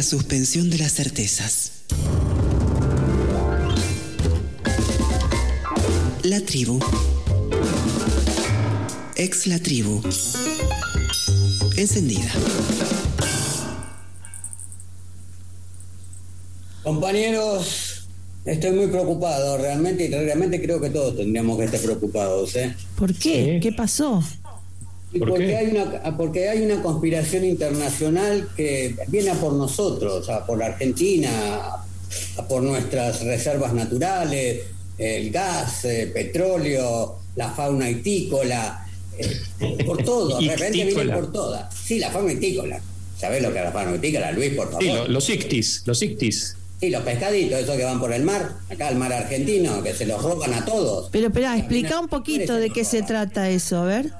la suspensión de las certezas. La tribu. Ex la tribu. Encendida. Compañeros, estoy muy preocupado realmente y realmente creo que todos tendríamos que estar preocupados. ¿eh? ¿Por qué? ¿Qué pasó? Y ¿Por porque, qué? Hay una, porque hay una conspiración internacional que viene a por nosotros, a por la Argentina, a por nuestras reservas naturales, el gas, el petróleo, la fauna itícola, eh, por todo, de repente viene por todas. Sí, la fauna itícola. ¿Sabés lo que es la fauna itícola, Luis, por favor? Sí, lo- los ictis, los ictis. Sí, los pescaditos, esos que van por el mar, acá el mar argentino, que se los roban a todos. Pero espera, explica un poquito de qué se trata eso, a ver.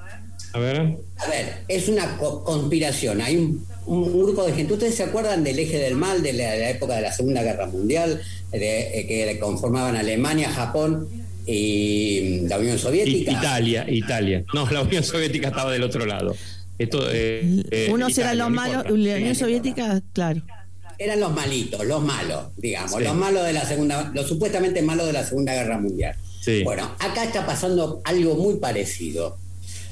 A ver. A ver, es una co- conspiración. Hay un, un grupo de gente. ¿Ustedes se acuerdan del eje del mal de la, de la época de la Segunda Guerra Mundial? De, eh, que conformaban Alemania, Japón y mm, la Unión Soviética. Italia, Italia. No, la Unión Soviética estaba del otro lado. Esto, eh, eh, Unos Italia, eran los no malos, la Unión Soviética, claro. Eran los malitos, los malos, digamos, Sí. los malos de la Segunda, los supuestamente malos de la Segunda Guerra Mundial. Sí. Bueno, acá está pasando algo muy parecido.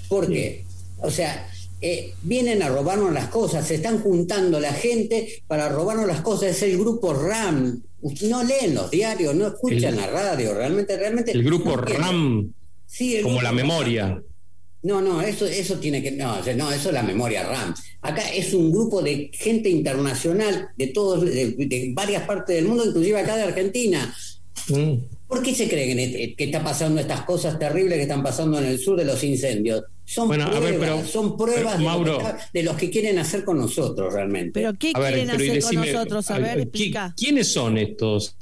¿Por qué? O sea, eh, vienen a robarnos las cosas, se están juntando la gente para robarnos las cosas. Es el grupo RAM. No leen los diarios, no escuchan El- la radio, realmente, realmente. El grupo no. RAM, Sí, el como grupo la memoria. no, no, eso, eso tiene que. No, no, eso es la memoria RAM. Acá es un grupo de gente internacional de todos, de, de varias partes del mundo, inclusive acá de Argentina. Mm. ¿Por qué se creen que que está pasando estas cosas terribles que están pasando en el sur de los incendios? Son Bueno, a pruebas, ver, pero- son pruebas pero, de, Mauro- lo que está- de los que quieren hacer con nosotros realmente. Pero ¿qué A quieren hacer con nosotros? A a- ver, ¿qui- explica. ¿Quiénes son estos?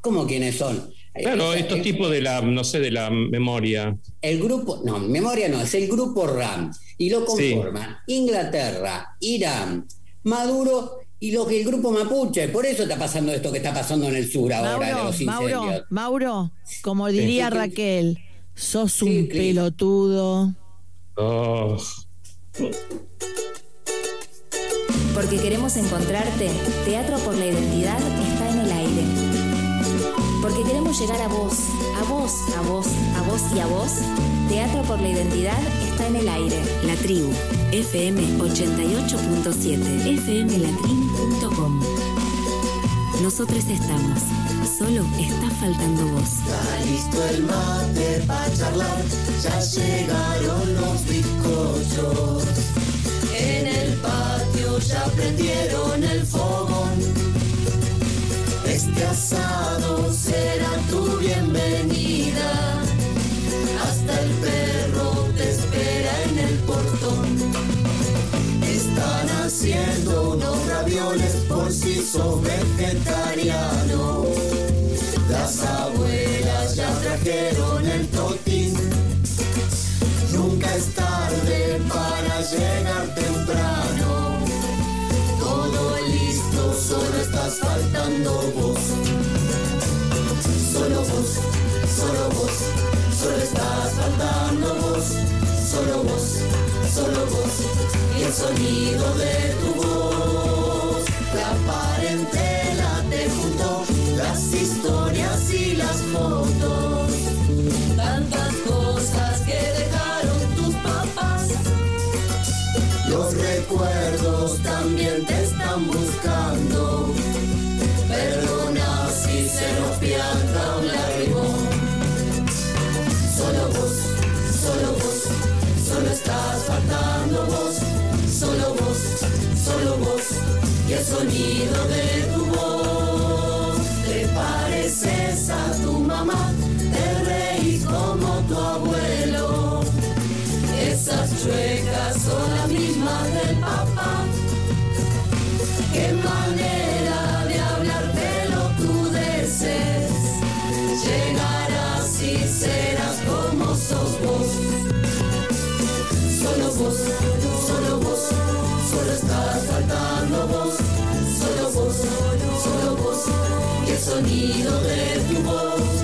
¿Cómo quiénes son? Claro, Eh, estos eh, tipos de la, no sé, de la memoria. El grupo, no, memoria no, es el grupo RAM. Y lo Sí. conforman Inglaterra, Irán, Maduro y lo que el grupo Mapuche. Por eso está pasando esto que está pasando en el sur ahora de Mauro, los incendios. Mauro, Mauro, como diría Sí, sí. Raquel, sos Sí, un Cris. pelotudo. Oh, Porque queremos encontrarte, Teatro por la Identidad Porque queremos llegar a vos, a vos, a vos, a vos y a vos, Teatro por la Identidad está en el aire. La tribu, FM 88.7, fmlatrin.com. Nosotros estamos, solo está faltando vos. Está listo el mate para charlar, ya llegaron los bizcochos. En el patio ya prendieron el fogón. Asado será tu bienvenida. Hasta el perro te espera en el portón. Están haciendo unos ravioles por si sos vegetariano. Las abuelas ya trajeron el totín. Nunca es tarde para llegar temprano. Solo estás faltando vos. Solo vos, solo vos, solo estás faltando vos. Solo vos, solo vos, y el sonido de tu voz. La parentela te juntó, las historias y las fotos. Tantas cosas que dejaron tus papás. Los recuerdos también te buscando. Perdona si se nos pianta un lágrimo. Solo vos, solo vos, solo estás faltando vos. Solo vos, solo vos, y el sonido de tu voz. Te pareces a tu mamá, te reís como tu abuelo. Esas chuecas son las mismas del papá. Sonido de tu voz.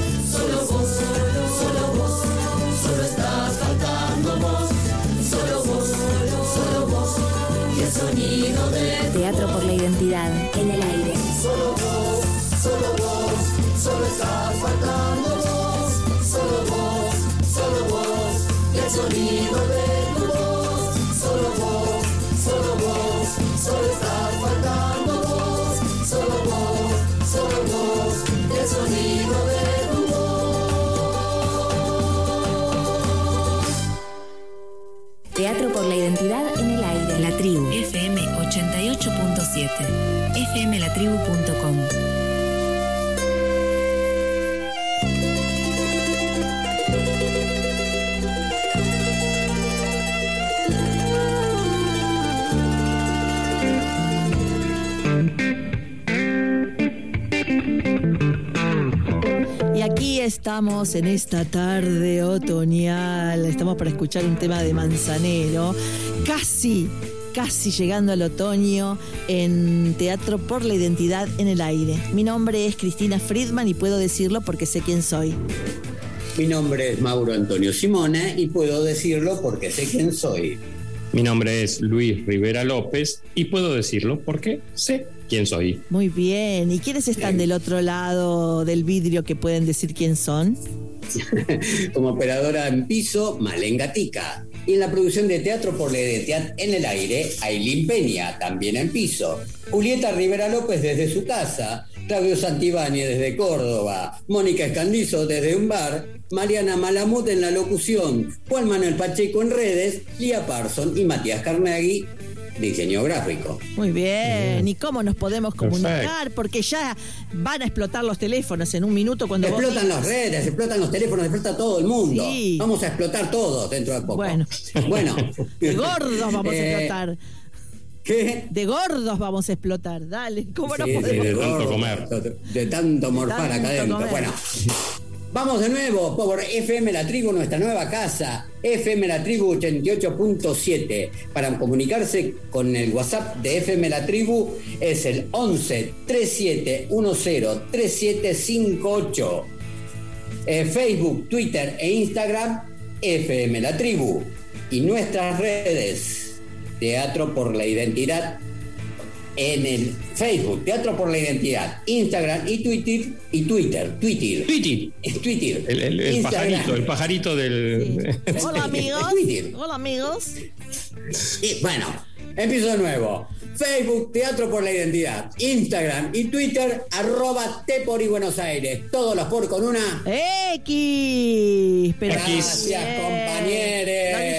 88.7, fmlatribu.com. Y aquí estamos en esta tarde otoñal. Estamos para escuchar un tema de Manzanero. Casi, casi llegando al otoño en Teatro por la Identidad en el Aire. Mi nombre es Cristina Friedman y puedo decirlo porque sé quién soy. Mi nombre es Mauro Antonio Simona y puedo decirlo porque sé quién soy. Mi nombre es Luis Rivera López y puedo decirlo porque sé quién soy. Muy bien. ¿Y quiénes están del otro lado del vidrio que pueden decir quién son? Como operadora en piso, Malen Gatica. Y en la producción de teatro por la identidad en el aire, Ailín Peña, también en piso. Julieta Rivera López desde su casa. Claudio Santibáñez desde Córdoba. Mónica Escandizo desde un bar. Mariana Malamut en la locución. Juan Manuel Pacheco en redes. Lía Parson y Matías Carnaghi, diseño gráfico. Muy bien. ¿Y cómo nos podemos comunicar? Porque ya van a explotar los teléfonos en un minuto cuando Explotan las redes, explotan los teléfonos, explota todo el mundo. Sí. Vamos a explotar todos dentro de poco. Bueno. bueno. De gordos vamos a Eh, explotar. ¿Qué? De gordos vamos a explotar. Dale. ¿Cómo no Sí, podemos? de tanto gordo, comer. De tanto morfar tanto acá adentro. comer. Bueno. Vamos de nuevo por FM La Tribu, nuestra nueva casa, FM La Tribu 88.7. Para comunicarse con el WhatsApp de FM La Tribu es el 11 3710 3758. Eh, Facebook, Twitter e Instagram, FM La Tribu. Y nuestras redes, Teatro por la Identidad en el Facebook, Teatro por la Identidad, Instagram y Twitter, y Twitter, Twitter, Twitty, Twitter, el, el- pajarito, el pajarito del. Sí. Hola amigos. Twitter. Hola amigos. Y bueno, empiezo de nuevo. Facebook, Teatro por la Identidad, Instagram y Twitter, arroba T por y Buenos Aires. Todos los por con una. X. Pero Gracias, bien.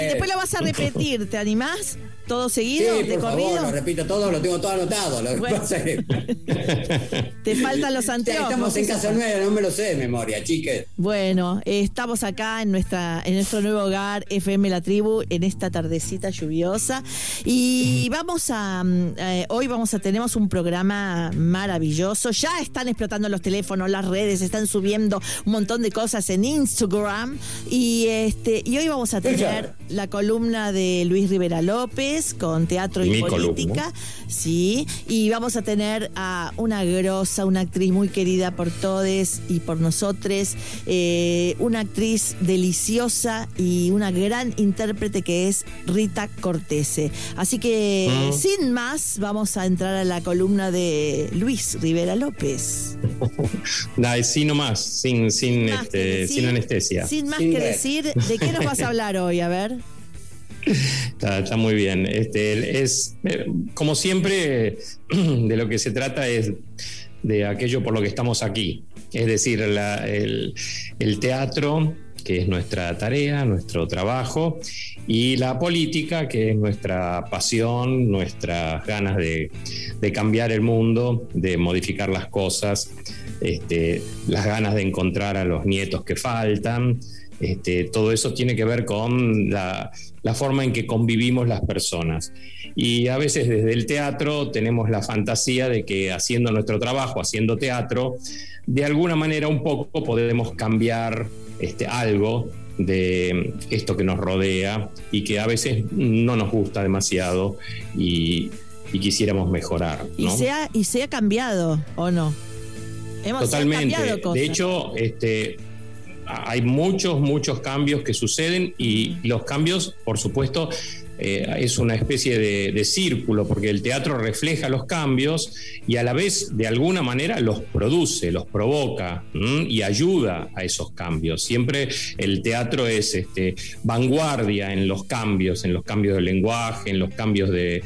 y después lo vas a repetir. ¿Te animás? ¿Todo seguido? Sí, ¿De por corrido? favor, lo repito todo, lo tengo todo anotado. Lo que Bueno. Te faltan los anteojos. estamos en Casa Nueva, no me lo sé de memoria, chiques. Bueno, eh, estamos acá en nuestra en nuestro nuevo hogar FM La Tribu en esta tardecita lluviosa y vamos a mm, eh, hoy vamos a tenemos un programa maravilloso. Ya están explotando los teléfonos, las redes, están subiendo un montón de cosas en Instagram y este y hoy vamos a tener la columna de Luis Rivera López con teatro y Mi política. columna. Sí, y vamos a tener a una grosa, una actriz muy querida por todos y por nosotros, eh, una actriz deliciosa y una gran intérprete que es Rita Cortese. Así que, Mm. sin más, vamos a entrar a la columna de Luis Rivera López. Dale, sí nomás, sin, sin, Más que este, decir- sin anestesia. Sin más Sin que decir, ¿de qué nos vas a hablar hoy? A ver. Está, está muy bien. Este, es, eh, como siempre, de lo que se trata es de aquello por lo que estamos aquí. Es decir, la- el, el teatro, que es nuestra tarea, nuestro trabajo, y la política, que es nuestra pasión, nuestras ganas de, cambiar el mundo, de modificar las cosas, este, las ganas de encontrar a los nietos que faltan. Este, todo eso tiene que ver con la, la forma en que convivimos las personas. Y a veces desde el teatro tenemos la fantasía de que haciendo nuestro trabajo, haciendo teatro, de alguna manera un poco podemos cambiar este, algo de esto que nos rodea y que a veces no nos gusta demasiado y, y quisiéramos mejorar. Y, se ha, y se ha cambiado, ¿o no? Hemos Totalmente. De hecho, este, hay muchos, muchos cambios que suceden y los cambios, por supuesto, eh, es una especie de, círculo, porque el teatro refleja los cambios y a la vez de alguna manera los produce, los provoca y ayuda a esos cambios. Siempre el teatro es este, vanguardia en los cambios, en los cambios del lenguaje, en los cambios de,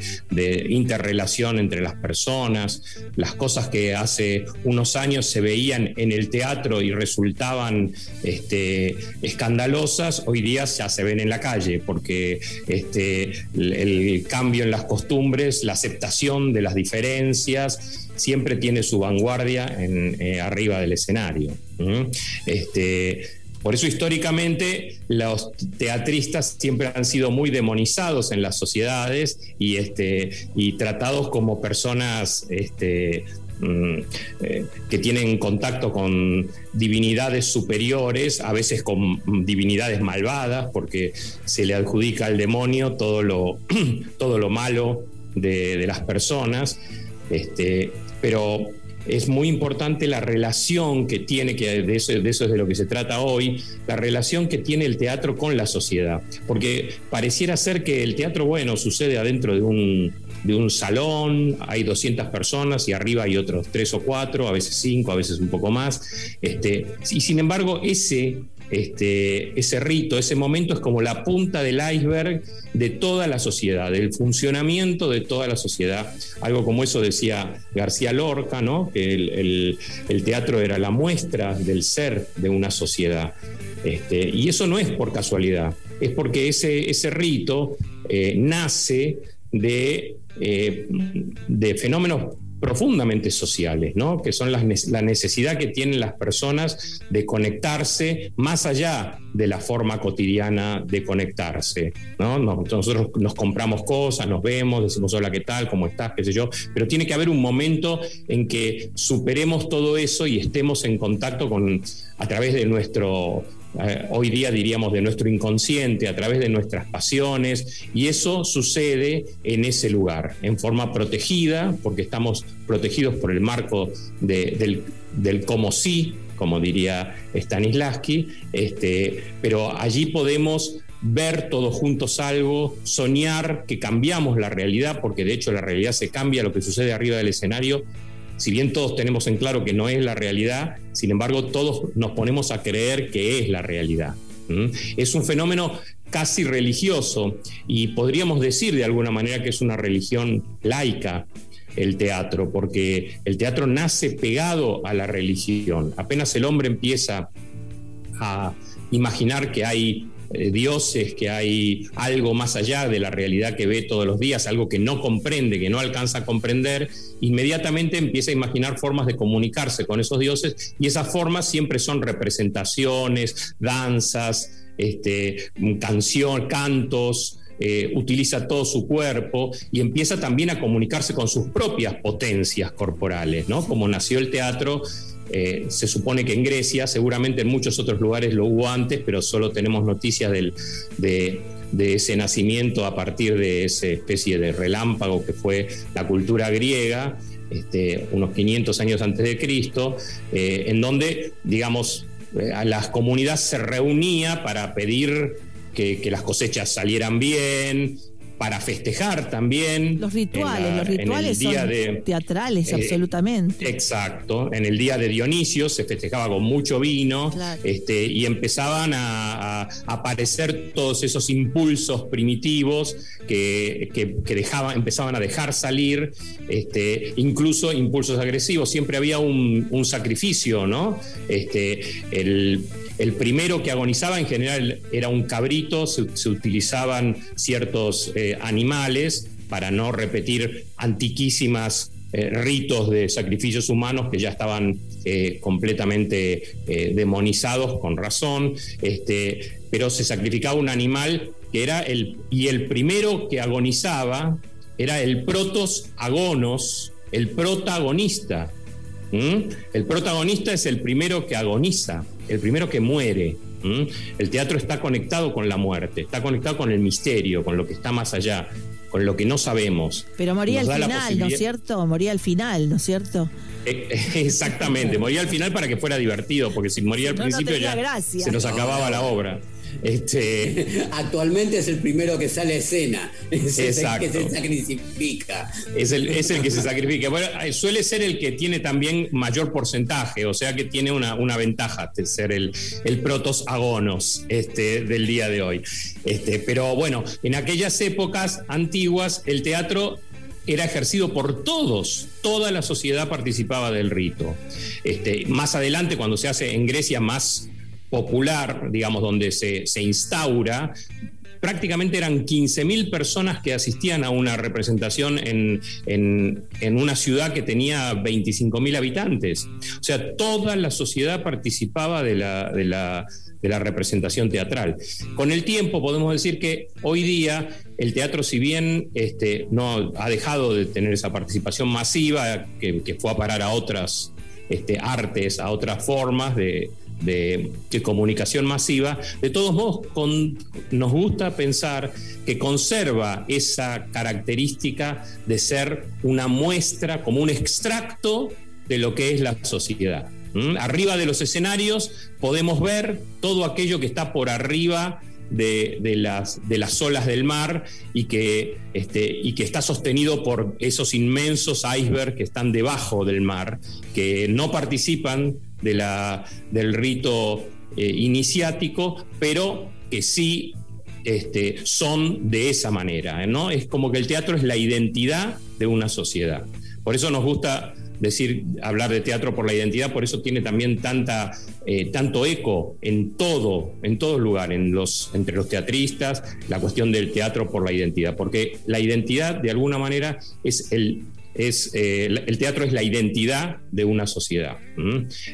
interrelación entre las personas, las cosas que hace unos años se veían en el teatro y resultaban este, escandalosas, hoy día ya se ven en la calle, porque este, el, cambio en las costumbres, la aceptación de las diferencias, siempre tiene su vanguardia en, eh, arriba del escenario. Este, por eso históricamente los teatristas siempre han sido muy demonizados en las sociedades y, este, y tratados como personas este, que tienen contacto con divinidades superiores, a veces con divinidades malvadas, porque se le adjudica al demonio todo lo, todo lo malo de, las personas. Este, pero es muy importante la relación que tiene, que de eso, de eso es de lo que se trata hoy, la relación que tiene el teatro con la sociedad. Porque pareciera ser que el teatro, bueno, sucede adentro de un, de un salón, hay 200 personas y arriba hay otros tres o cuatro, a veces cinco, a veces un poco más. Este, y sin embargo, ese este, ese rito, ese momento es como la punta del iceberg de toda la sociedad, del funcionamiento de toda la sociedad. Algo como eso decía García Lorca, ¿no? que el, teatro era la muestra del ser de una sociedad. Este, y eso no es por casualidad, es porque ese, ese rito eh, nace de, eh, de fenómenos profundamente sociales, ¿no? que son las, la necesidad que tienen las personas de conectarse más allá de la forma cotidiana de conectarse. ¿no? Nosotros nos compramos cosas, nos vemos, decimos hola, ¿qué tal? ¿Cómo estás? ¿Qué sé yo? Pero tiene que haber un momento en que superemos todo eso y estemos en contacto con, a través de nuestro eh, hoy día diríamos de nuestro inconsciente, a través de nuestras pasiones, y eso sucede en ese lugar, en forma protegida, porque estamos protegidos por el marco del, del como sí, como diría Stanislavski, este, pero allí podemos ver todos juntos algo, soñar que cambiamos la realidad, porque de hecho la realidad se cambia, lo que sucede arriba del escenario si bien todos tenemos en claro que no es la realidad, sin embargo todos nos ponemos a creer que es la realidad. Es un fenómeno casi religioso y podríamos decir de alguna manera que es una religión laica el teatro, porque el teatro nace pegado a la religión. Apenas el hombre empieza a imaginar que hay eh, dioses, que hay algo más allá de la realidad que ve todos los días, algo que no comprende, que no alcanza a comprender, inmediatamente empieza a imaginar formas de comunicarse con esos dioses y esas formas siempre son representaciones, danzas, este, canción, cantos. Eh, utiliza todo su cuerpo y empieza también a comunicarse con sus propias potencias corporales, ¿no? Como nació el teatro eh, se supone que en Grecia, seguramente en muchos otros lugares lo hubo antes, pero solo tenemos noticias de, ese nacimiento a partir de esa especie de relámpago que fue la cultura griega, este, unos 500 años antes de Cristo, eh, en donde, digamos, eh, a las comunidades se reunía para pedir que, que, las cosechas salieran bien, para festejar también. Los rituales, los rituales son teatrales, eh, absolutamente. Exacto. En el día de Dionisio se festejaba con mucho vino este, y empezaban a, aparecer todos esos impulsos primitivos que, dejaban, empezaban a dejar salir, este, incluso impulsos agresivos. Siempre había un, un sacrificio, ¿no? Este, el el primero que agonizaba en general era un cabrito, se, utilizaban ciertos eh, animales para no repetir antiquísimas eh, ritos de sacrificios humanos que ya estaban eh, completamente demonizados con razón, este, pero se sacrificaba un animal que era el, y el primero que agonizaba era el protos agonos, el protagonista. El protagonista es el primero que agoniza el primero que muere. El teatro está conectado con la muerte, está conectado con el misterio, con lo que está más allá, con lo que no sabemos. Pero moría al final, ¿no es cierto? Moría al final, ¿no es cierto? Eh, exactamente, moría al final para que fuera divertido, porque si moría al principio ya se nos acababa la obra. Este... Actualmente es el primero que sale a escena. Es Exacto. el que se sacrifica. Es el, es el que se sacrifica. Bueno, eh, suele ser el que tiene también mayor porcentaje, o sea que tiene una, una ventaja de ser el, el protos agonos este, del día de hoy. Este, pero bueno, en aquellas épocas antiguas el teatro era ejercido por todos, toda la sociedad participaba del rito. Este, más adelante, cuando se hace en Grecia más popular, digamos, donde se, se instaura, prácticamente eran 15.000 personas que asistían a una representación en, en, en una ciudad que tenía 25.000 habitantes. O sea, toda la sociedad participaba de la, de, la, de la representación teatral. Con el tiempo podemos decir que hoy día el teatro, si bien este, no ha dejado de tener esa participación masiva, que, que fue a parar a otras este, artes, a otras formas de, de, comunicación masiva, de todos modos nos gusta pensar que conserva esa característica de ser una muestra, como un extracto de lo que es la sociedad. ¿Mm? Arriba de los escenarios podemos ver todo aquello que está por arriba de, de, las, de las olas del mar y que, este, y que está sostenido por esos inmensos icebergs que están debajo del mar, que no participan de la, del rito eh, iniciático, pero que sí este, son de esa manera. ¿no? Es como que el teatro es la identidad de una sociedad. Por eso nos gusta decir, hablar de teatro por la identidad, por eso tiene también tanta, eh, tanto eco en todo, en todo lugar, entre los teatristas, la cuestión del teatro por la identidad, porque la identidad de alguna manera es el es, eh, el teatro es la identidad de una sociedad.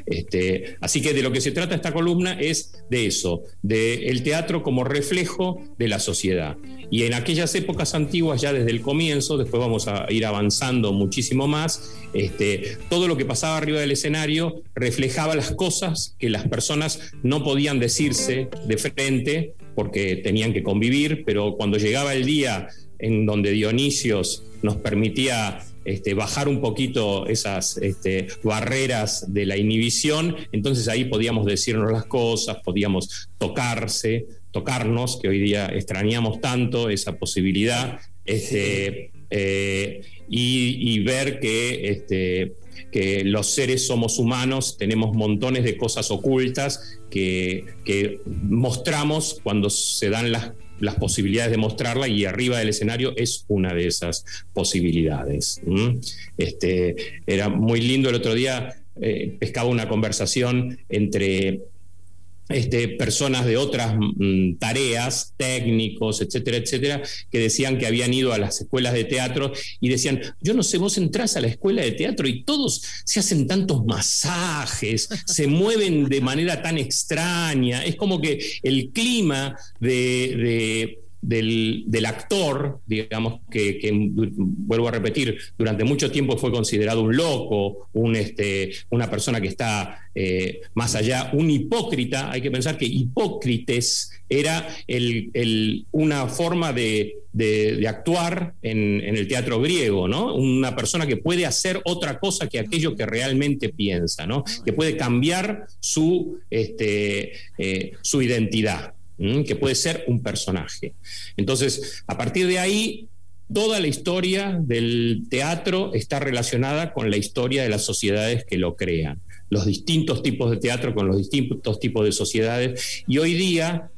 Este, así que de lo que se trata esta columna es de eso, de el teatro como reflejo de la sociedad. Y en aquellas épocas antiguas, ya desde el comienzo, después vamos a ir avanzando muchísimo más, este, todo lo que pasaba arriba del escenario reflejaba las cosas que las personas no podían decirse de frente porque tenían que convivir, pero cuando llegaba el día en donde Dionisios nos permitía este, bajar un poquito esas este, barreras de la inhibición, entonces ahí podíamos decirnos las cosas, podíamos tocarse, tocarnos, que hoy día extrañamos tanto esa posibilidad, este, eh, y, y, ver que, este, que los seres somos humanos, tenemos montones de cosas ocultas que, que mostramos cuando se dan las las posibilidades de mostrarla y arriba del escenario es una de esas posibilidades. Este, era muy lindo el otro día, eh, pescaba una conversación entre este, personas de otras mm, tareas, técnicos, etcétera, etcétera, que decían que habían ido a las escuelas de teatro y decían, yo no sé, vos entrás a la escuela de teatro y todos se hacen tantos masajes, se mueven de manera tan extraña, es como que el clima de, de del, actor, digamos, que, que, vuelvo a repetir, durante mucho tiempo fue considerado un loco, este, una persona que está eh, más allá, un hipócrita. Hay que pensar que hipócrites era una forma de, actuar en, el teatro griego, ¿no? Una persona que puede hacer otra cosa que aquello que realmente piensa. Que puede cambiar su, este, eh, su identidad que puede ser un personaje. Entonces, a partir de ahí, toda la historia del teatro está relacionada con la historia de las sociedades que lo crean, los distintos tipos de teatro con los distintos tipos de sociedades. Y hoy día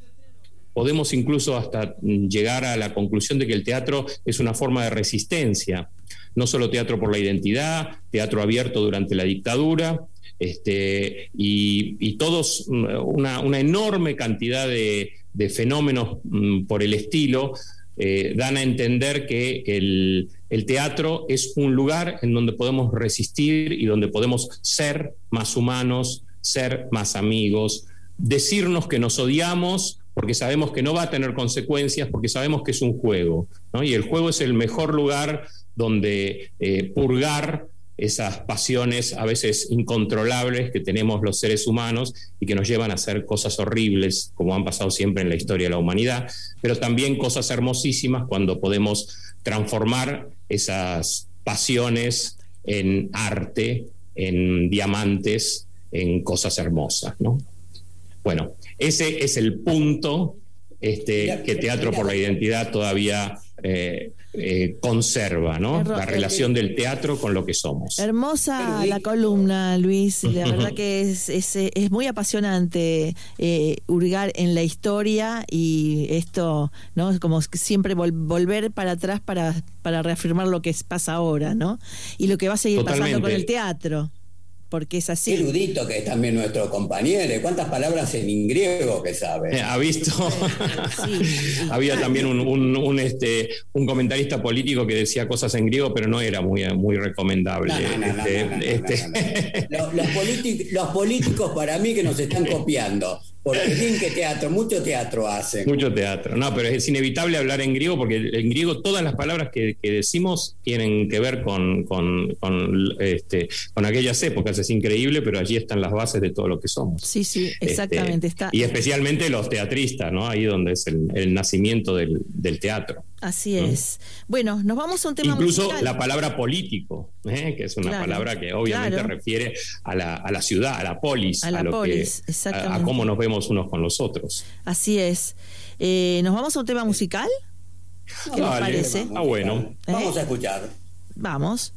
podemos incluso hasta llegar a la conclusión de que el teatro es una forma de resistencia, no solo teatro por la identidad, teatro abierto durante la dictadura, este, y, todos mm, una, enorme cantidad de, fenómenos mm, por el estilo eh, dan a entender que el, teatro es un lugar en donde podemos resistir y donde podemos ser más humanos, ser más amigos, decirnos que nos odiamos porque sabemos que no va a tener consecuencias, porque sabemos que es un juego, y el juego es el mejor lugar donde eh, purgar esas pasiones a veces incontrolables que tenemos los seres humanos y que nos llevan a hacer cosas horribles, como han pasado siempre en la historia de la humanidad, pero también cosas hermosísimas cuando podemos transformar esas pasiones en arte, en diamantes, en cosas hermosas, ¿no? Bueno, ese es el punto este, que Teatro por la Identidad todavía eh, eh, conserva, ¿no? La relación del teatro con lo que somos. Hermosa la columna, Luis. La verdad que es, es, es muy apasionante eh, hurgar en la historia y esto, ¿no? Es como siempre volver para atrás para, para reafirmar lo que pasa ahora, ¿no? Y lo que va a seguir pasando con el teatro porque es así. erudito que es también nuestro compañero. ¿Cuántas palabras en griego que sabe? Eh, ha visto. Había también un, este, un comentarista político que decía cosas en griego, pero no era muy, muy recomendable. los políticos para mí que nos están copiando. Porque que teatro, mucho teatro hacen. Mucho teatro, no, pero es inevitable hablar en griego porque en griego todas las palabras que, decimos tienen que ver con, con, este, con aquellas épocas. Es increíble, pero allí están las bases de todo lo que somos. Sí, sí, este, exactamente. está. Y especialmente los teatristas, ¿no? Ahí donde es el, nacimiento del, del teatro. Así es. Bueno, nos vamos a un tema Incluso la palabra político, ¿eh? que es una palabra que obviamente refiere a la, a la, ciudad, a la polis, a, lo que, a, cómo nos vemos unos con los otros. Así es. Eh, ¿Nos vamos a un tema musical? ¿Qué les parece? Ah, bueno. Vamos a escuchar. Vamos.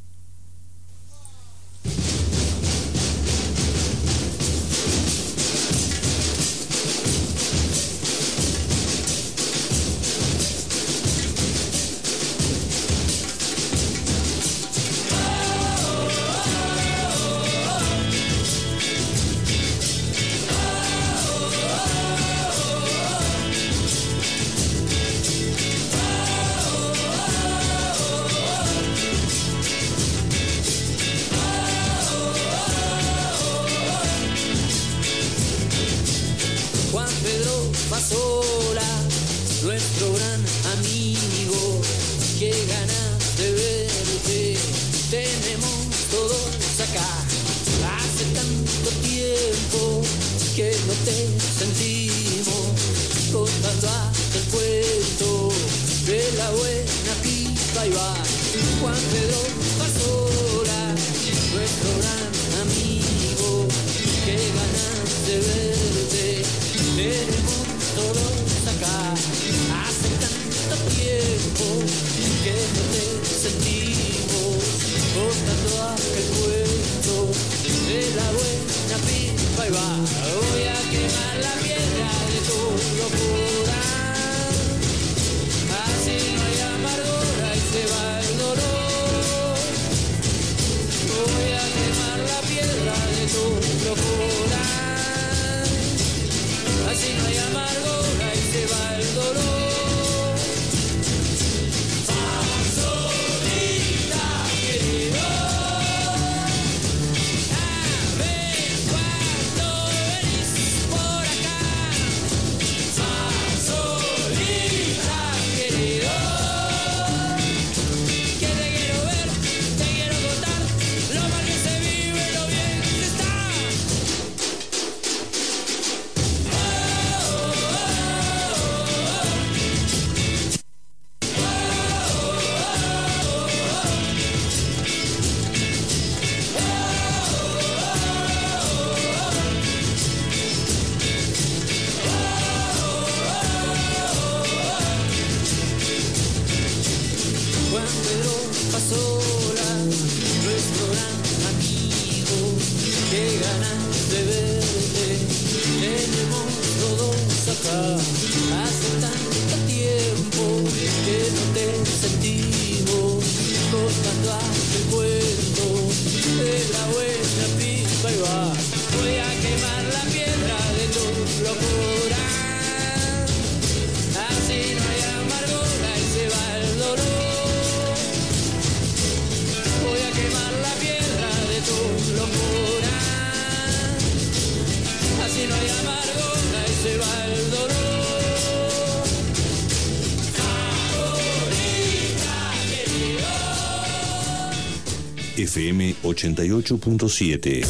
FM 88.7.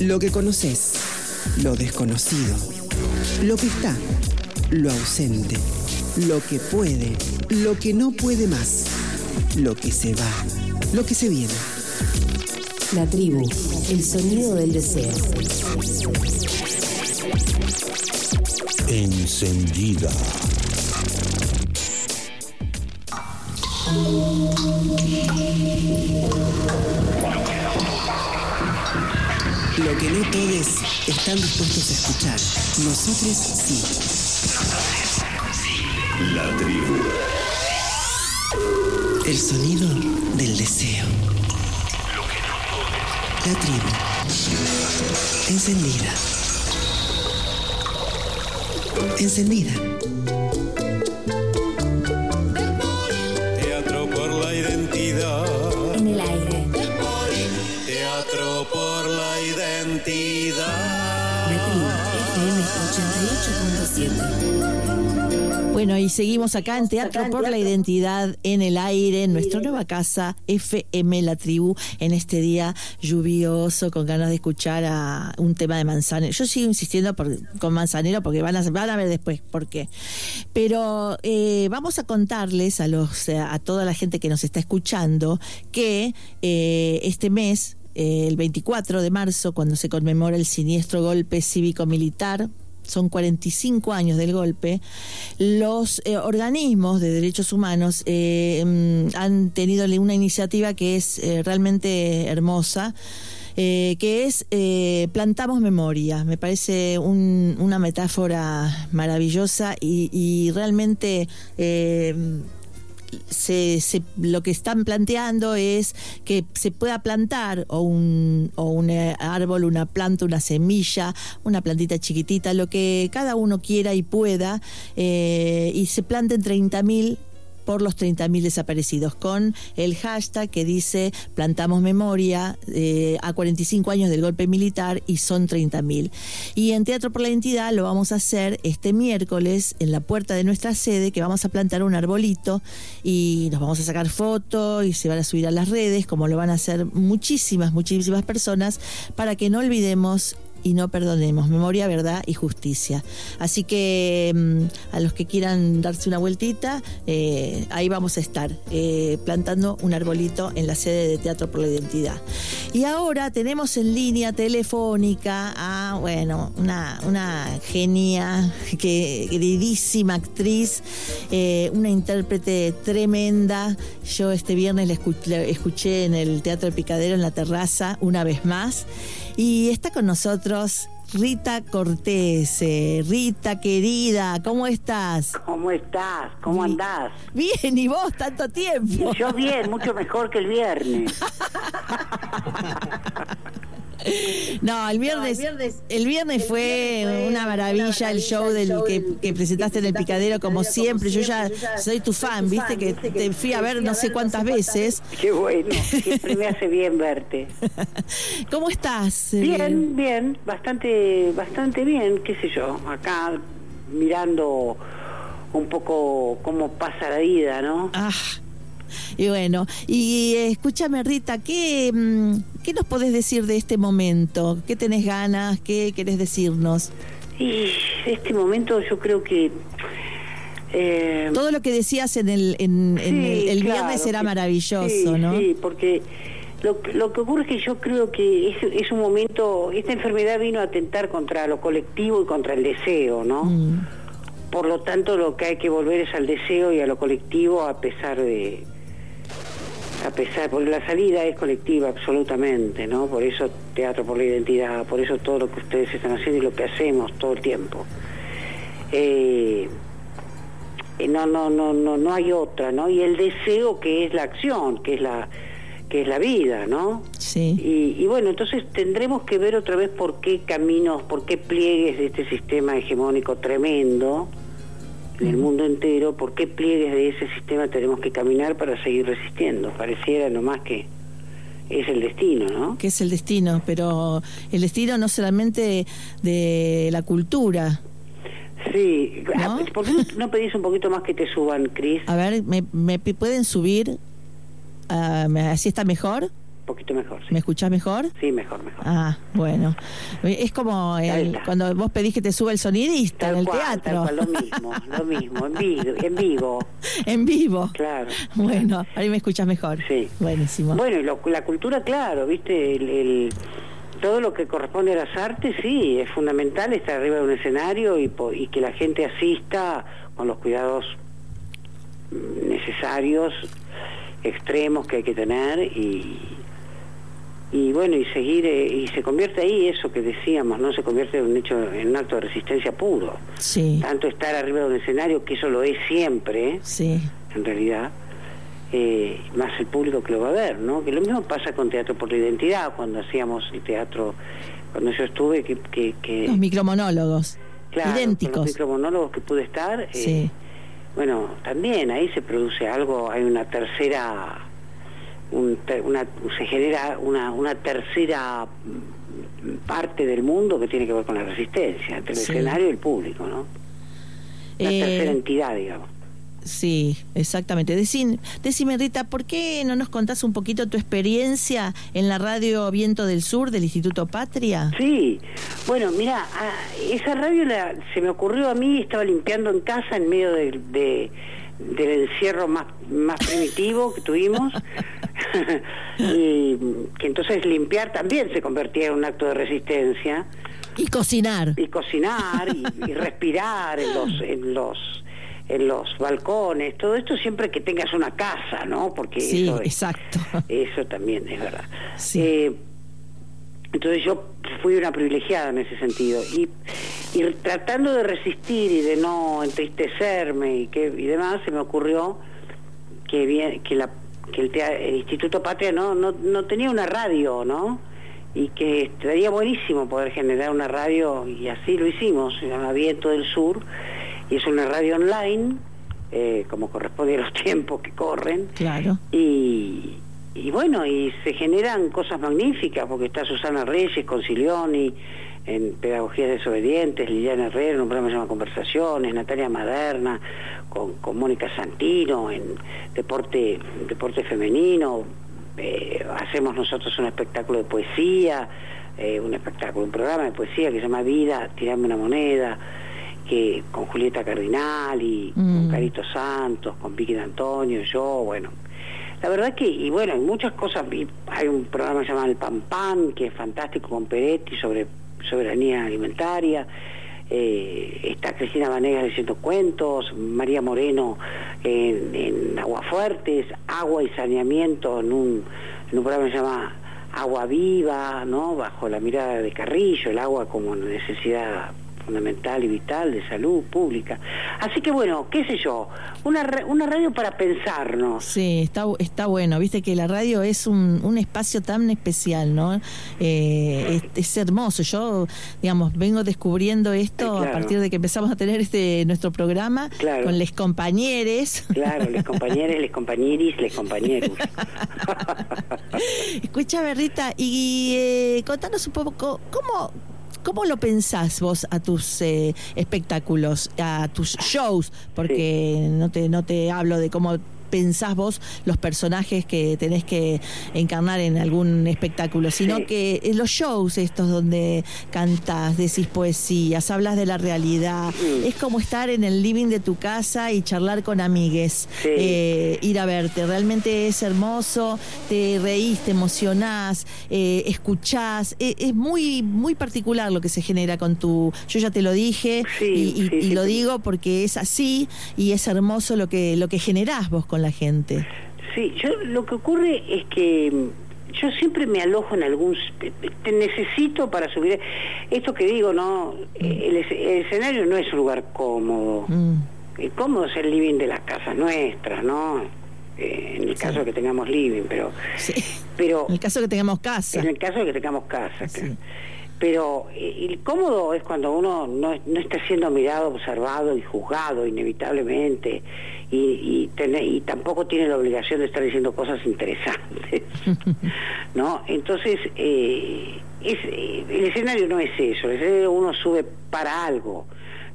Lo que conoces, lo desconocido, lo que está, lo ausente, lo que puede, lo que no puede más, lo que se va, lo que se viene. La tribu. El sonido del deseo. Encendida. Lo que no todos están dispuestos a escuchar. Nosotros sí. La tribu. El sonido del deseo. La tribu. Encendida. Encendida. Bueno, y seguimos acá en Teatro por la Identidad en el aire, en nuestra nueva casa FM La Tribu, en este día lluvioso, con ganas de escuchar a un tema de Manzanero. Yo sigo insistiendo por- con Manzanero porque van a, van a ver después por qué. Pero eh, vamos a contarles a, los, a toda la gente que nos está escuchando que eh, este mes, eh, el 24 de marzo, cuando se conmemora el siniestro golpe cívico-militar, son 45 años del golpe, los eh, organismos de derechos humanos eh, mm, han tenido una iniciativa que es eh, realmente hermosa. que es plantamos memoria. Me parece un- una metáfora maravillosa y, realmente se, se- lo que están planteando es que se pueda plantar o un, o un eh, árbol, una planta, una semilla, una plantita chiquitita, lo que cada uno quiera y pueda, eh, y se planten 30.000 por los 30.000 desaparecidos, con el hashtag que dice plantamos memoria eh, a 45 años del golpe militar y son 30.000. Y en Teatro por la Identidad lo vamos a hacer este miércoles en la puerta de nuestra sede, que vamos a plantar un arbolito y nos vamos a sacar fotos y se van a subir a las redes, como lo van a hacer muchísimas, muchísimas personas, para que no olvidemos y no perdonemos. Memoria, verdad y justicia. Así que mm, a los que quieran darse una vueltita, eh, ahí vamos a estar, eh, plantando un arbolito en la sede de Teatro por la Identidad. Y ahora tenemos en línea telefónica a, bueno, una, una genia, que, queridísima actriz, eh, una intérprete tremenda. Yo este viernes la escu- la escuché en el Teatro del Picadero, en la terraza, una vez más. Y está con nosotros Rita Cortés. Eh, Rita, querida, ¿cómo estás? ¿Cómo estás? ¿Cómo andás? Bien, ¿y vos? Tanto tiempo. Yo bien, mucho mejor que el viernes. No, el viernes, el viernes fue una maravilla el show del que, que presentaste en el Picadero, como siempre. Yo ya soy tu fan, viste que te fui a ver no sé cuántas veces. Qué bueno, siempre me hace bien verte. ¿Cómo estás? Eh, Bien, bien, bastante, bastante bien, qué sé yo, acá mirando un poco cómo pasa la vida, ¿no? Ah, y bueno, y escúchame Rita, ¿qué, mm, ¿qué nos podés decir de este momento? ¿Qué tenés ganas? ¿Qué querés decirnos? Y este momento yo creo que... eh, Todo lo que decías en el, en, el, el claro, viernes era maravilloso, sí, ¿no? Sí, porque lo, que- lo que ocurre es que yo creo que es, es un momento, esta enfermedad vino a atentar contra lo colectivo y contra el deseo, ¿no? Mm, Por lo tanto, lo que hay que volver es al deseo y a lo colectivo a pesar de... A pesar, porque la salida es colectiva absolutamente, ¿no? Por eso Teatro por la Identidad, por eso todo lo que ustedes están haciendo y lo que hacemos todo el tiempo. Eh, eh, no, no, no, no, no hay otra, ¿no? Y el deseo que es la acción, que es la, que es la vida, ¿no? sí. Y, y bueno, entonces tendremos que ver otra vez por qué caminos, por qué pliegues de este sistema hegemónico tremendo en el mundo entero, por qué pliegues de ese sistema tenemos que caminar para seguir resistiendo. Pareciera nomás que es el destino, ¿no? que es el destino, pero el destino no solamente de la cultura. Sí, ¿No? ¿por qué no- pedís un poquito más que te suban, Cris? A ver, ¿me, me pueden subir? Ah, ¿me- ¿Así está mejor? Poquito mejor, sí. ¿Me escuchás mejor? Sí, mejor, mejor. Ah, bueno. Es como el- cuando vos pedís que te suba el sonidista Tal en el cual, teatro. tal cual, lo mismo, lo mismo, en vivo, en vivo, en vivo. claro. Bueno, ahí me escuchas mejor. Sí. Buenísimo. Bueno, y lo- la cultura, claro, viste, el, el- todo lo que corresponde a las artes, sí, es fundamental estar arriba de un escenario y, y que la gente asista con los cuidados necesarios, extremos que hay que tener y, y bueno, y seguir, eh, y se convierte ahí eso que decíamos, ¿no? Se convierte en un hecho, en un acto de resistencia puro. Sí, Tanto estar arriba de un escenario, que eso lo es siempre, sí. en realidad, eh, más el público que lo va a ver, ¿no? Que lo mismo pasa con Teatro por la Identidad, cuando hacíamos el teatro, cuando yo estuve, que... que, que Los micromonólogos. claro, Con idénticos. los micromonólogos que pude estar, eh, Sí. bueno, también ahí se produce algo, hay una tercera, un una, se genera una, una tercera parte del mundo que tiene que ver con la resistencia, entre el Sí. escenario y el público, ¿no? Una Eh, tercera entidad, digamos. Sí, exactamente. Decime, decime, Rita, ¿por qué no nos contás un poquito tu experiencia en la radio Viento del Sur del Instituto Patria? Sí, bueno, mira, ah, esa radio la- se me ocurrió a mí, estaba limpiando en casa en medio de, de- del encierro más, más primitivo que tuvimos, y que entonces limpiar también se convertía en un acto de resistencia, Y cocinar. y cocinar, y, y respirar en los, en los en los balcones, todo esto siempre que tengas una casa, ¿no? Porque Sí, eso, es- exacto. eso también es verdad. Sí. Eh, entonces yo fui una privilegiada en ese sentido. Y, y tratando de resistir y de no entristecerme y, que, y demás, se me ocurrió que, bien, que, la, que el, el Instituto Patria no, no, no tenía una radio, ¿no? Y que estaría buenísimo poder generar una radio, y así lo hicimos, se llama Viento del Sur, y es una radio online, eh, como corresponde a los tiempos que corren, Claro. y, y bueno, y se generan cosas magníficas, porque está Susana Reyes, Concilioni, en Pedagogías Desobedientes, Liliana Herrera, en un programa que se llama Conversaciones, Natalia Maderna, con, con Mónica Santino, en Deporte, deporte Femenino, eh, hacemos nosotros un espectáculo de poesía, eh, un espectáculo, un programa de poesía que se llama Vida, Tirame una moneda, que con Julieta Cardinal y con Mm. Carito Santos, con Vicky de Antonio, yo, bueno. La verdad que, y bueno, hay muchas cosas, hay un programa llamado El Pan Pan, que es fantástico con Peretti sobre soberanía alimentaria, eh, está Cristina Vanegas diciendo cuentos, María Moreno en, en Aguafuertes, agua y saneamiento en un, en un programa que se llama Agua Viva, ¿no? bajo la mirada de Carrillo, el agua como necesidad fundamental y vital de salud pública. Así que bueno, qué sé yo, una, una radio para pensarnos. Sí, está, está bueno. Viste que la radio es un, un espacio tan especial, ¿no? Eh, es, es hermoso. Yo, digamos, vengo descubriendo esto claro. a partir de que empezamos a tener este nuestro programa Claro. con les compañeres. Claro, les compañeros, les compañeris, les compañeros. Escucha, Rita, y eh, contanos un poco, ¿cómo, ¿cómo lo pensás vos a tus eh, espectáculos, a tus shows? Porque no, te, no te hablo de cómo pensás vos los personajes que tenés que encarnar en algún espectáculo, sino Sí. que en los shows estos donde cantás, decís poesías, hablas de la realidad, es como estar en el living de tu casa y charlar con amigues, Sí. eh, ir a verte, realmente es hermoso, te reís, te emocionás, eh, escuchás, e- es muy muy particular lo que se genera con tu, yo ya te lo dije y, lo digo porque es así y es hermoso lo que lo que generás vos con la gente. Sí, yo lo que ocurre es que mm, yo siempre me alojo en algún... Te necesito para subir... Esto que digo, ¿no? El, es- el escenario no es un lugar cómodo. Mm, El cómodo es el living de las casas nuestras, ¿no? Eh, en el Sí. caso de que tengamos living, pero... sí. pero En el caso que tengamos casa. en el caso de que tengamos casa. Sí. Pero eh, el cómodo es cuando uno no, no está siendo mirado, observado y juzgado inevitablemente y, y, tener- y tampoco tiene la obligación de estar diciendo cosas interesantes. ¿No? Entonces, eh, es, eh, el escenario no es eso, el escenario uno sube para algo,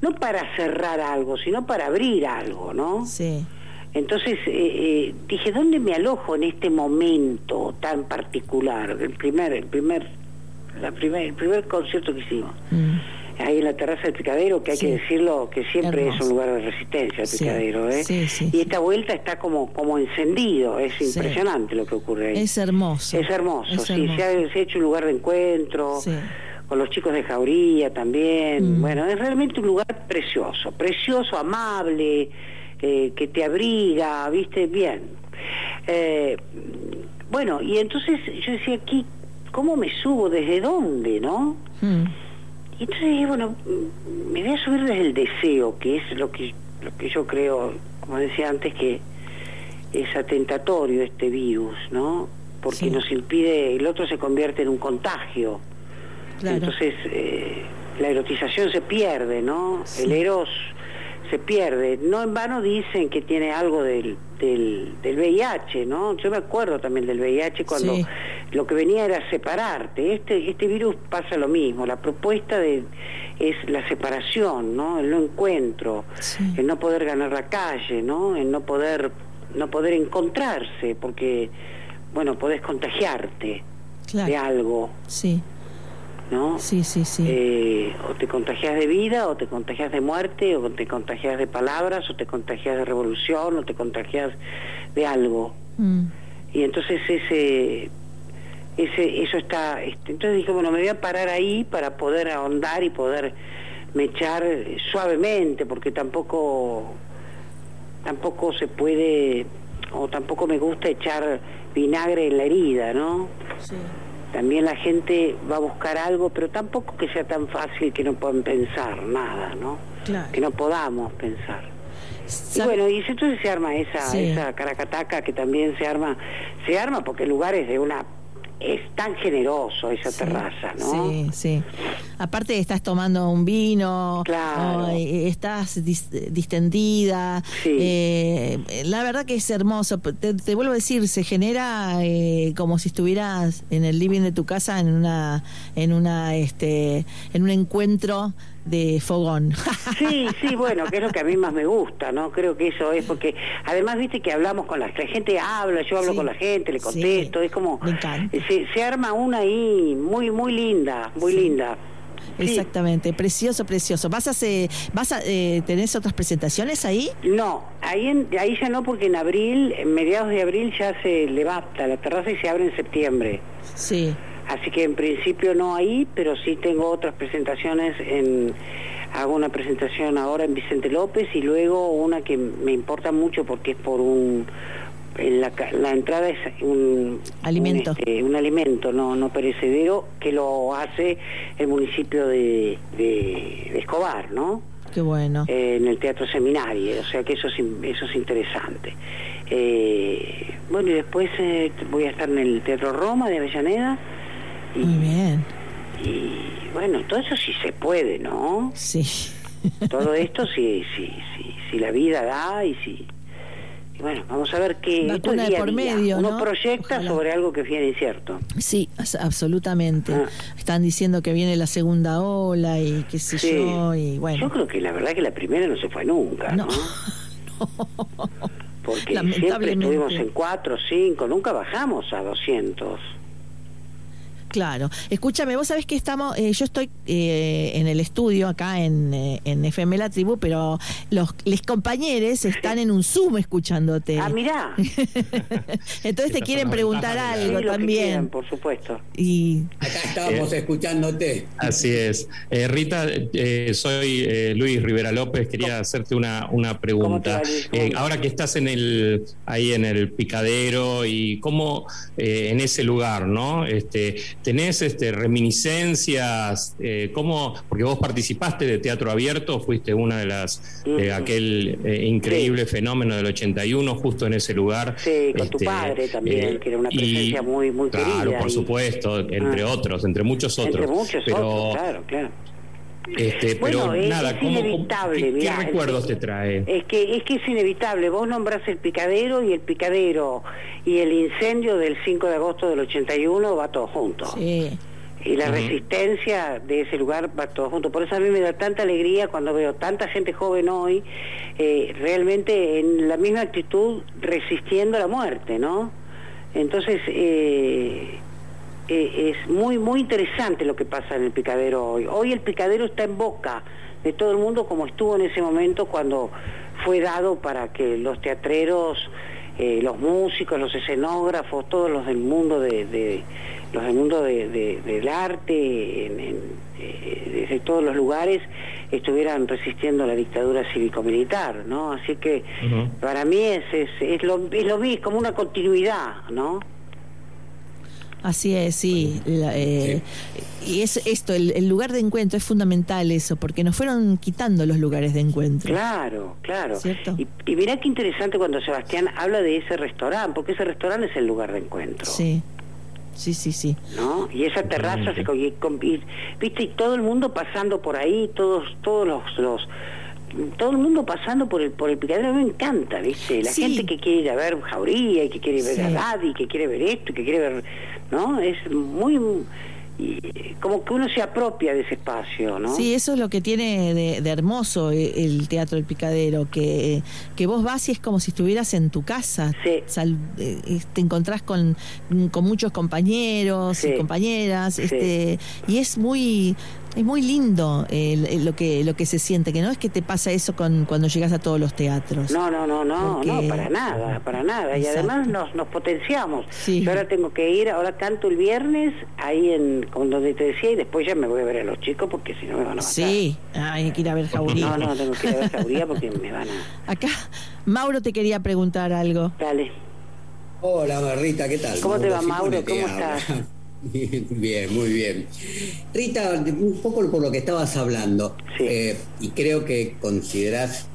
no para cerrar algo, sino para abrir algo, ¿no? Sí. Entonces eh, eh, dije, ¿dónde me alojo en este momento tan particular? El primer, el primer, la primer, el primer concierto que hicimos. Mm. Ahí en la terraza del picadero, que hay Sí. que decirlo, que siempre Hermoso. es un lugar de resistencia el Sí, picadero, ¿eh? sí, sí, y esta vuelta está como, como encendido, es impresionante lo que ocurre ahí. Es hermoso. Es hermoso, Es sí. Se, ha, se ha hecho un lugar de encuentro, con los chicos de Jauría también. Mm. Bueno, es realmente un lugar precioso, precioso, amable, eh, que te abriga, viste, bien. Eh, bueno, y entonces yo decía aquí, ¿cómo me subo? ¿Desde dónde, no? Mm. Y entonces dije, bueno, me voy a subir desde el deseo, que es lo que, lo que yo creo, como decía antes, que es atentatorio este virus, ¿no? Porque Sí. nos impide, el otro se convierte en un contagio. Claro. Entonces, eh, la erotización se pierde, ¿no? Sí. El eros se pierde. No en vano dicen que tiene algo del, del, del VIH, ¿no? Yo me acuerdo también del VIH cuando Sí. Lo que venía era separarte. Este, este virus pasa lo mismo. La propuesta de, es la separación, ¿no? El no encuentro, Sí. el no poder ganar la calle, ¿no? El no poder, no poder encontrarse, porque, bueno, podés contagiarte de algo, Sí, ¿no? sí, sí, sí. Eh, o te contagias de vida, o te contagias de muerte, o te contagias de palabras, o te contagias de revolución, o te contagias de algo. Mm. Y entonces ese, ese, eso está. este, entonces dije, bueno, me voy a parar ahí para poder ahondar y poder mechar suavemente, porque tampoco, tampoco se puede, o tampoco me gusta echar vinagre en la herida, ¿no? Sí. También la gente va a buscar algo, pero tampoco que sea tan fácil que no puedan pensar nada, ¿no? Claro. Que no podamos pensar. Y bueno, y entonces se arma esa, Sí. esa caracataca que también se arma, se arma porque el lugar es de una, es tan generoso esa Sí, terraza, ¿no? Sí, sí. Aparte estás tomando un vino, Claro. o, eh, estás dis- distendida. Sí. Eh, la verdad que es hermoso. Te, te vuelvo a decir, se genera eh, como si estuvieras en el living de tu casa en una, en una, este, en un encuentro de fogón. Sí, sí, bueno, que es lo que a mí más me gusta, ¿no? Creo que eso es porque, además, viste que hablamos con la, la gente, habla, yo hablo Sí. con la gente, le Sí. contesto, es como, se, se arma una ahí muy, muy linda, muy Sí. linda. Sí. Exactamente, precioso, precioso. ¿Vas a, hacer- vas a eh, tenés otras presentaciones ahí? No, ahí, en- ahí ya no, porque en abril, en mediados de abril ya se levanta la terraza y se abre en septiembre. Sí. Así que en principio no ahí, pero sí tengo otras presentaciones en hago una presentación ahora en Vicente López y luego una que me importa mucho porque es por un la, entrada es un Alimento. un, este, un alimento no no perecedero que lo hace el municipio de, de- de Escobar, ¿no? Qué bueno. Eh, en el Teatro Seminario, o sea que eso es, eso es interesante. Eh, bueno, y después eh, voy a estar en el Teatro Roma de Avellaneda. Y, Muy bien. y bueno, todo eso sí se puede, ¿no? Sí. Todo esto sí, sí, sí, si la vida da y y bueno, vamos a ver qué... esto es día por día. medio, Uno ¿no? proyecta Ojalá. sobre algo que viene incierto. Sí, absolutamente. Ah. Están diciendo que viene la segunda ola y qué sé Sí. yo, y bueno. Yo creo que la verdad que la primera no se fue nunca, ¿no? No. Porque siempre estuvimos en 4, 5, nunca bajamos a 200. Claro. Escúchame, vos sabés que estamos, eh, yo estoy eh, en el estudio acá en, eh, en FM La Tribu, pero los les compañeros están en un Zoom escuchándote. Ah, mirá. Entonces te quieren preguntar algo Sí, lo que también. quieran, por supuesto. Y Acá estábamos escuchándote. Así es. Eh, Rita, eh, soy eh, Luis Rivera López. Quería hacerte una, una pregunta. ¿Cómo te va, Luis? ¿Cómo Eh, ahora que estás en el ahí en el picadero y cómo eh, en ese lugar, ¿no? Este, tenés este, reminiscencias, eh, cómo, porque vos participaste de Teatro Abierto, fuiste una de las de Ujú. aquel eh, increíble fenómeno del 81, justo en ese lugar. Sí, con tu Este, padre también, que era una y- presencia muy- muy Claro, querida por y- supuesto, entre Ah. otros, entre muchos otros. Entre muchos pero, otros, claro, claro. Este, Bueno, pero es- nada, es ¿cómo- cómo- inevitable, qué, qué mirá, recuerdos es- te trae? Es que, es que es inevitable. Vos nombrás el picadero y el picadero y el incendio del 5 de agosto del 81 va todo junto. sí, Y la resistencia de ese lugar va todo junto. Por eso a mí me da tanta alegría cuando veo tanta gente joven hoy, eh, realmente en la misma actitud resistiendo la muerte, ¿no? Entonces, eh, eh, es muy, muy interesante lo que pasa en el picadero hoy. Hoy el picadero está en boca de todo el mundo como estuvo en ese momento cuando fue dado para que los teatreros, eh, los músicos, los escenógrafos, todos los del mundo de, de- los del mundo de- de- del arte, en- en, eh, desde todos los lugares, estuvieran resistiendo la dictadura cívico-militar, ¿no? Así que para mí es, es, es lo, es lo mismo, como una continuidad, ¿no? Así es, sí. La, eh, Y es esto, el, el lugar de encuentro es fundamental eso, porque nos fueron quitando los lugares de encuentro. Claro, claro. ¿Cierto? Y, y mirá qué interesante cuando Sebastián habla de ese restaurante, porque ese restaurante es el lugar de encuentro. Sí, sí, sí, sí. ¿no? Y esa terraza se y viste y todo el mundo pasando por ahí, todos todos los, los todo el mundo pasando por el por el picadero, a mí me encanta, ¿viste? La Sí. gente que quiere ir a ver Jauría y que quiere ver Sí. a Daddy, que quiere ver esto, y que quiere ver, ¿no? Es muy y, como que uno se apropia de ese espacio, ¿no? Sí, eso es lo que tiene de, de hermoso eh, el Teatro del Picadero, que, que vos vas y es como si estuvieras en tu casa. Sal- eh, te encontrás con, con muchos compañeros Sí. y compañeras, Sí. este, y es muy... Es muy lindo el- lo que lo que se siente, que no es que te pasa eso con cuando llegas a todos los teatros. No, no, no, no, Porque- no, para nada, para nada. Y Exacto. además nos, nos potenciamos. Yo ahora tengo que ir, ahora canto el viernes ahí en con donde te decía y después ya me voy a ver a los chicos porque si no me van a matar. Sí, Ah, hay que ir a ver Jauría. No, no, tengo que ir a ver Jauría porque me van a... Acá, Mauro te quería preguntar algo. Dale. Hola, Rita, ¿qué tal? ¿Cómo te va, Mauro ¿Cómo estás? Bien, muy bien. Rita, un poco por lo que estabas hablando, eh, y creo que considerás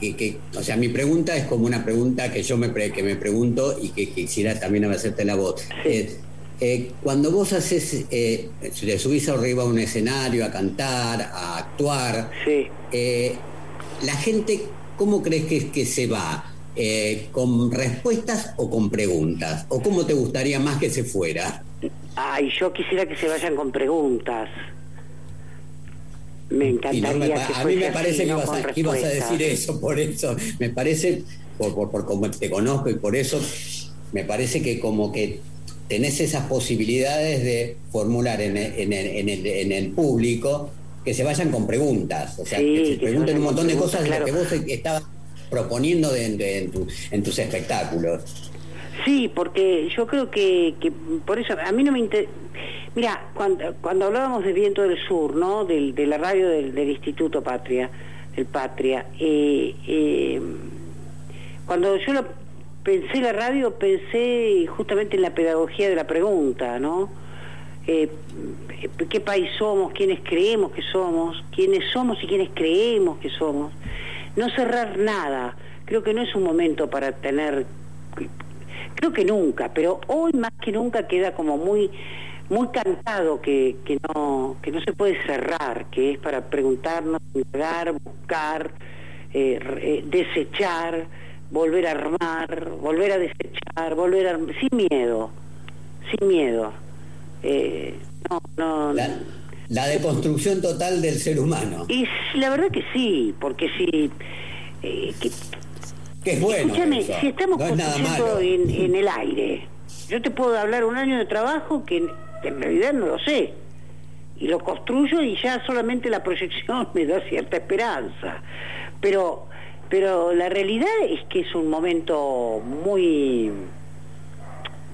que, que- o sea, mi pregunta es como una pregunta que yo me, pre- que me pregunto y que quisiera también hacerte la voz. Es, eh, cuando vos haces, eh, te subís arriba a un escenario a cantar, a actuar, eh, la gente, ¿cómo crees que, que se va? Eh, ¿Con respuestas o con preguntas? ¿O cómo te gustaría más que se fuera? Ay, yo quisiera que se vayan con preguntas. Me no encantaría me pa- que a mí me parece así, que, no ibas con a, que ibas a respuestas. decir eso, por eso. Me parece, por, por, por como te conozco y por eso, me parece que como que tenés esas posibilidades de formular en el, en el, en el, en el público que se vayan con preguntas. O sea, Sí, que se pregunten un montón de cosas de lo que vos estabas proponiendo de- en, tu- tus espectáculos. Sí, porque yo creo que, por eso a mí no me interesa. Mira, cuando, cuando hablábamos de Viento del Sur, ¿no? Del, de la radio del, del Instituto Patria, del Patria, eh, eh, cuando yo lo pensé la radio, pensé justamente en la pedagogía de la pregunta, ¿no? Eh, ¿Qué país somos? ¿Quiénes creemos que somos? ¿Quiénes somos y quiénes creemos que somos? No cerrar nada. Creo que no es un momento para tener creo que nunca, pero hoy más que nunca queda como muy muy cantado que, no que no se puede cerrar, que es para preguntarnos, indagar, buscar, eh, eh, desechar, volver a armar, volver a desechar, volver a arm- sin miedo, sin miedo. Eh, no, no, la deconstrucción total del ser humano. y la verdad que sí, porque si eh, que, Que es bueno. Escúchame, eso. si estamos no construyendo en, en el aire, yo te puedo hablar un año de trabajo que, que en realidad no lo sé. Y lo construyo y ya solamente la proyección me da cierta esperanza. Pero, pero la realidad es que es un momento muy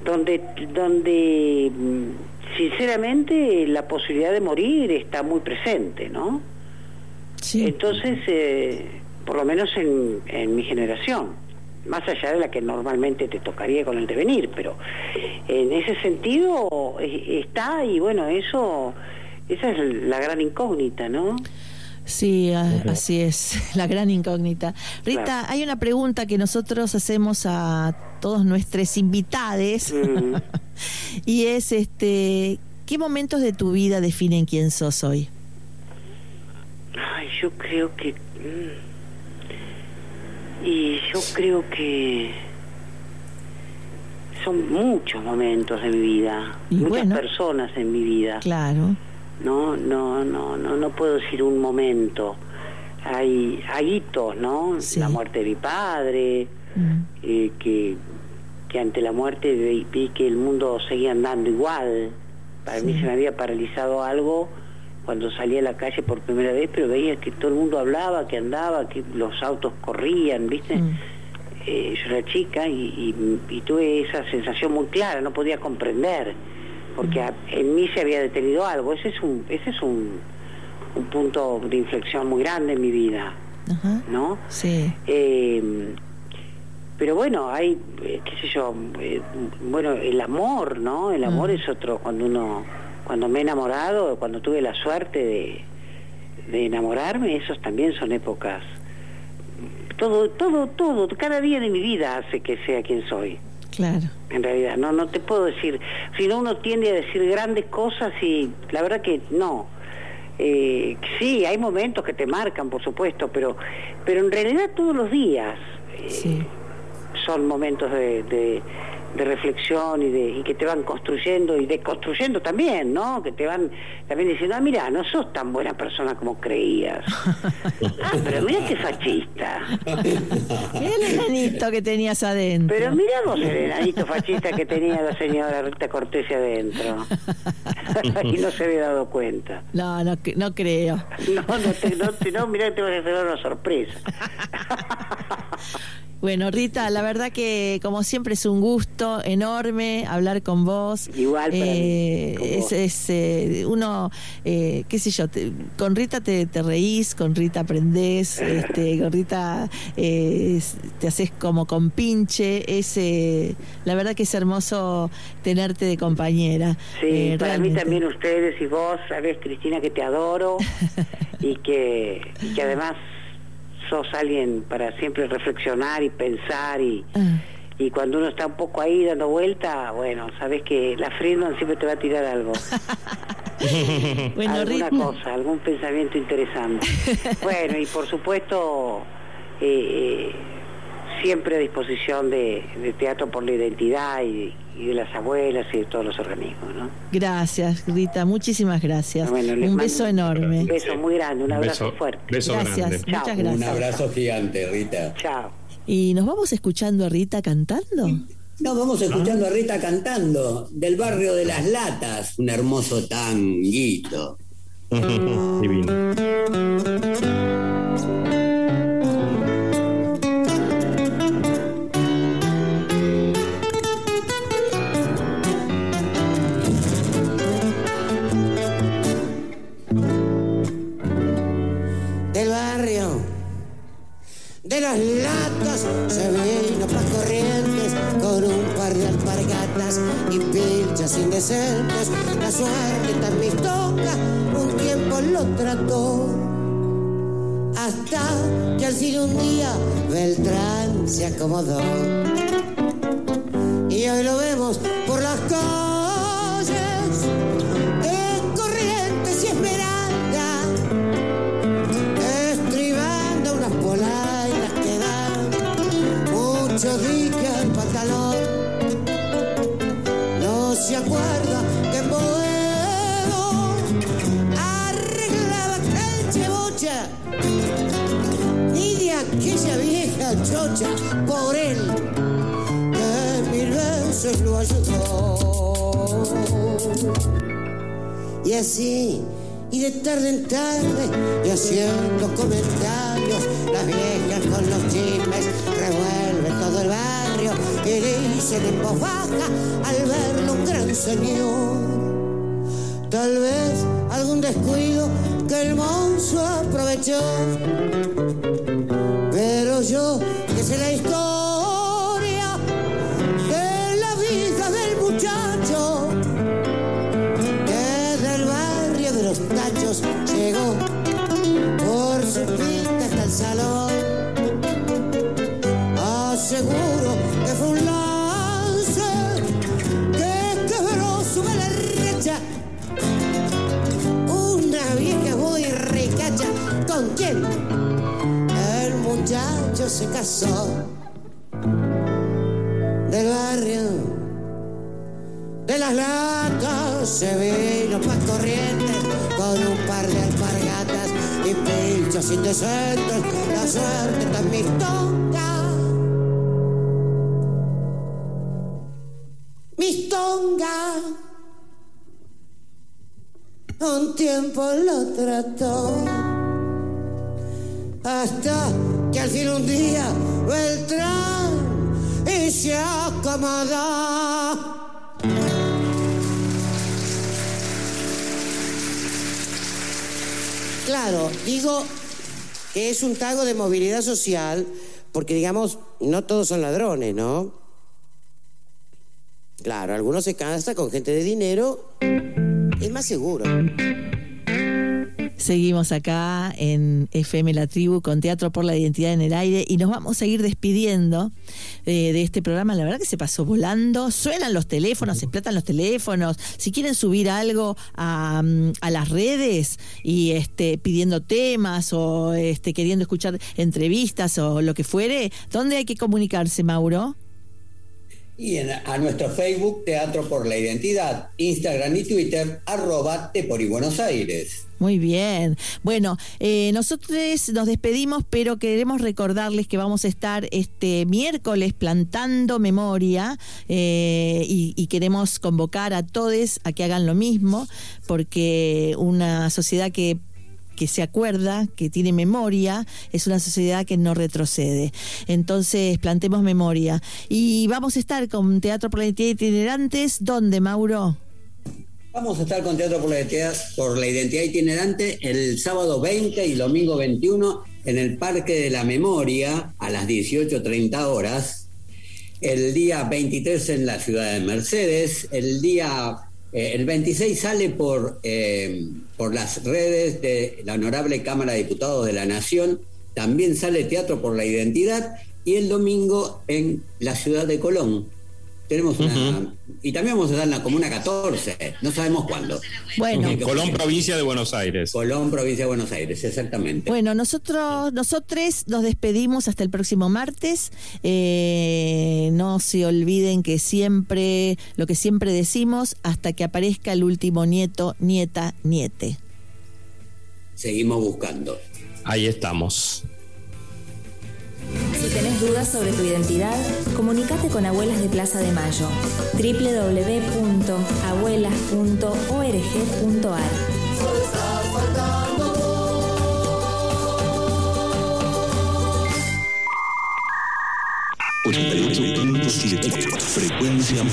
donde, donde mm, sinceramente la posibilidad de morir está muy presente, ¿no? Entonces, eh, por lo menos en, en mi generación, más allá de la que normalmente te tocaría con el devenir, pero en ese sentido eh, está y bueno, eso, esa es la gran incógnita, ¿no? Sí, a- así es, la gran incógnita. Rita, Claro. hay una pregunta que nosotros hacemos a todos nuestros invitados Mm. y es este, ¿qué momentos de tu vida definen quién sos hoy? Ay, yo creo que... mm, Y yo creo que son muchos momentos de mi vida, Y muchas bueno. personas en mi vida. Claro. No, no, no, no, no puedo decir un momento. Hay, hay hitos, ¿no? La muerte de mi padre, eh, que, que ante la muerte vi, que el mundo seguía andando igual. Para mí se me había paralizado algo cuando salí a la calle por primera vez, pero veía que todo el mundo hablaba, que andaba, que los autos corrían, ¿viste? Mm. Eh, yo era chica y, y- y tuve esa sensación muy clara, no podía comprender, porque a- en mí se había detenido algo. Ese es un, ese es un, un punto de inflexión muy grande en mi vida, Ajá. ¿no? Sí. Eh, pero bueno, hay, eh, qué sé yo, eh, bueno, el amor, ¿no? El amor Mm. es otro, cuando uno, cuando me he enamorado, cuando tuve la suerte de, de enamorarme, esos también son épocas. Todo, todo, todo, cada día de mi vida hace que sea quien soy. Claro. En realidad, no, no te puedo decir. Si no, uno tiende a decir grandes cosas y la verdad que no. Eh, sí, hay momentos que te marcan, por supuesto, pero, pero en realidad todos los días eh, Sí. son momentos de, de- de reflexión y, de, y que te van construyendo y deconstruyendo también, ¿no? Que te van también diciendo, ah, mira, no sos tan buena persona como creías. ah, pero mira qué fascista. Mira el enanito que tenías adentro. Pero mira vos el enanito fascista que tenía la señora Rita Cortés adentro. y no se había dado cuenta. No, no, no creo. No, no, te, no, te- no mirá que te vas a hacer una sorpresa. Bueno, Rita, la verdad que como siempre es un gusto enorme hablar con vos. Igual para Eh, es, es, eh, uno, eh, qué sé yo, te- con Rita te, te reís, con Rita aprendés, este, con Rita eh, te haces como con pinche. Es, eh, la verdad que es hermoso tenerte de compañera. Sí, para mí también ustedes y vos, sabés, Cristina, que te adoro y que, y que además sos alguien para siempre reflexionar y pensar y, Ah, y cuando uno está un poco ahí dando vuelta, bueno, sabés que la Friedman siempre te va a tirar algo. bueno, alguna cosa, algún pensamiento interesante. bueno, y por supuesto, eh, eh, siempre a disposición de, de Teatro por la Identidad y, y de las abuelas y de todos los organismos, ¿no? Gracias, Rita, muchísimas gracias. Bueno, un mando beso enorme. Un beso muy grande, un abrazo Beso- fuerte. beso Gracias. Chao. muchas gracias. Un abrazo gigante, Rita. Chao. ¿Y nos vamos escuchando a Rita cantando? No, vamos escuchando a Rita cantando del barrio de las latas, un hermoso tanguito. Divino. De las latas se vino pa' corrientes con un par de alpargatas y pilchas indecentes la suerte tan mistoca un tiempo lo trató. Hasta que al fin un día Beltrán se acomodó. Y hoy lo vemos por las calles por él que mil veces lo ayudó. Y así, y de tarde en tarde, y haciendo comentarios, las viejas con los chismes revuelven todo el barrio y dicen en voz baja al verlo un gran señor. Tal vez algún descuido que el monstruo aprovechó. Pero yo sé la historia de la vida del muchacho que del barrio de los tachos llegó por su pinta hasta el salón. Aseguro que fue un lance que quebró su vela. Una vieja muy ricacha con quien el muchacho se casó del barrio de las latas se vino pa' corrientes con un par de alpargatas y pinchos indecentes, la suerte tan mistonga milonga. Un tiempo lo trató. Hasta que al fin un día Beltrán y se acomodó. Claro, digo que es un tago de movilidad social porque, digamos, no todos son ladrones, ¿no? Claro, algunos se cansan con gente de dinero, es más seguro. Seguimos acá en FM La Tribu con Teatro por la Identidad en el Aire y nos vamos a ir despidiendo eh, de este programa. La verdad que se pasó volando. Suenan los teléfonos, se explotan los teléfonos. Si quieren subir algo a, mm, a las redes y este, pidiendo temas o este, queriendo escuchar entrevistas o lo que fuere, ¿dónde hay que comunicarse, Mauro? Y en- a nuestro Facebook, Teatro por la Identidad, Instagram y Twitter, arroba por Buenos Aires. Muy bien. Bueno, eh, nosotros nos despedimos, pero queremos recordarles que vamos a estar este miércoles plantando memoria eh, y queremos convocar a todos a que hagan lo mismo, porque una sociedad que que se acuerda, que tiene memoria, es una sociedad que no retrocede. Entonces, plantemos memoria. Y vamos a estar con Teatro por la Identidad Itinerantes, ¿dónde, Mauro? Vamos a estar con Teatro por la Identidad, por la Identidad Itinerante el sábado 20 y domingo 21 en el Parque de la Memoria a las 18.30 horas. El día 23 en la ciudad de Mercedes. El día eh, el 26 sale por, eh, por las redes de la Honorable Cámara de Diputados de la Nación. También sale Teatro por la Identidad. Y el domingo en la ciudad de Colón. Tenemos una. Y también vamos a estar en la Comuna 14. No sabemos cuándo. Bueno. Colón, provincia de Buenos Aires. Colón, provincia de Buenos Aires, exactamente. Bueno, nosotros, nosotros nos despedimos hasta el próximo martes. Eh, no se olviden que siempre, lo que siempre decimos, hasta que aparezca el último nieto, nieta, niete. Seguimos buscando. Ahí estamos. Si tenés dudas sobre tu identidad, comunícate con Abuelas de Plaza de Mayo. www.abuelas.org.ar Frecuencia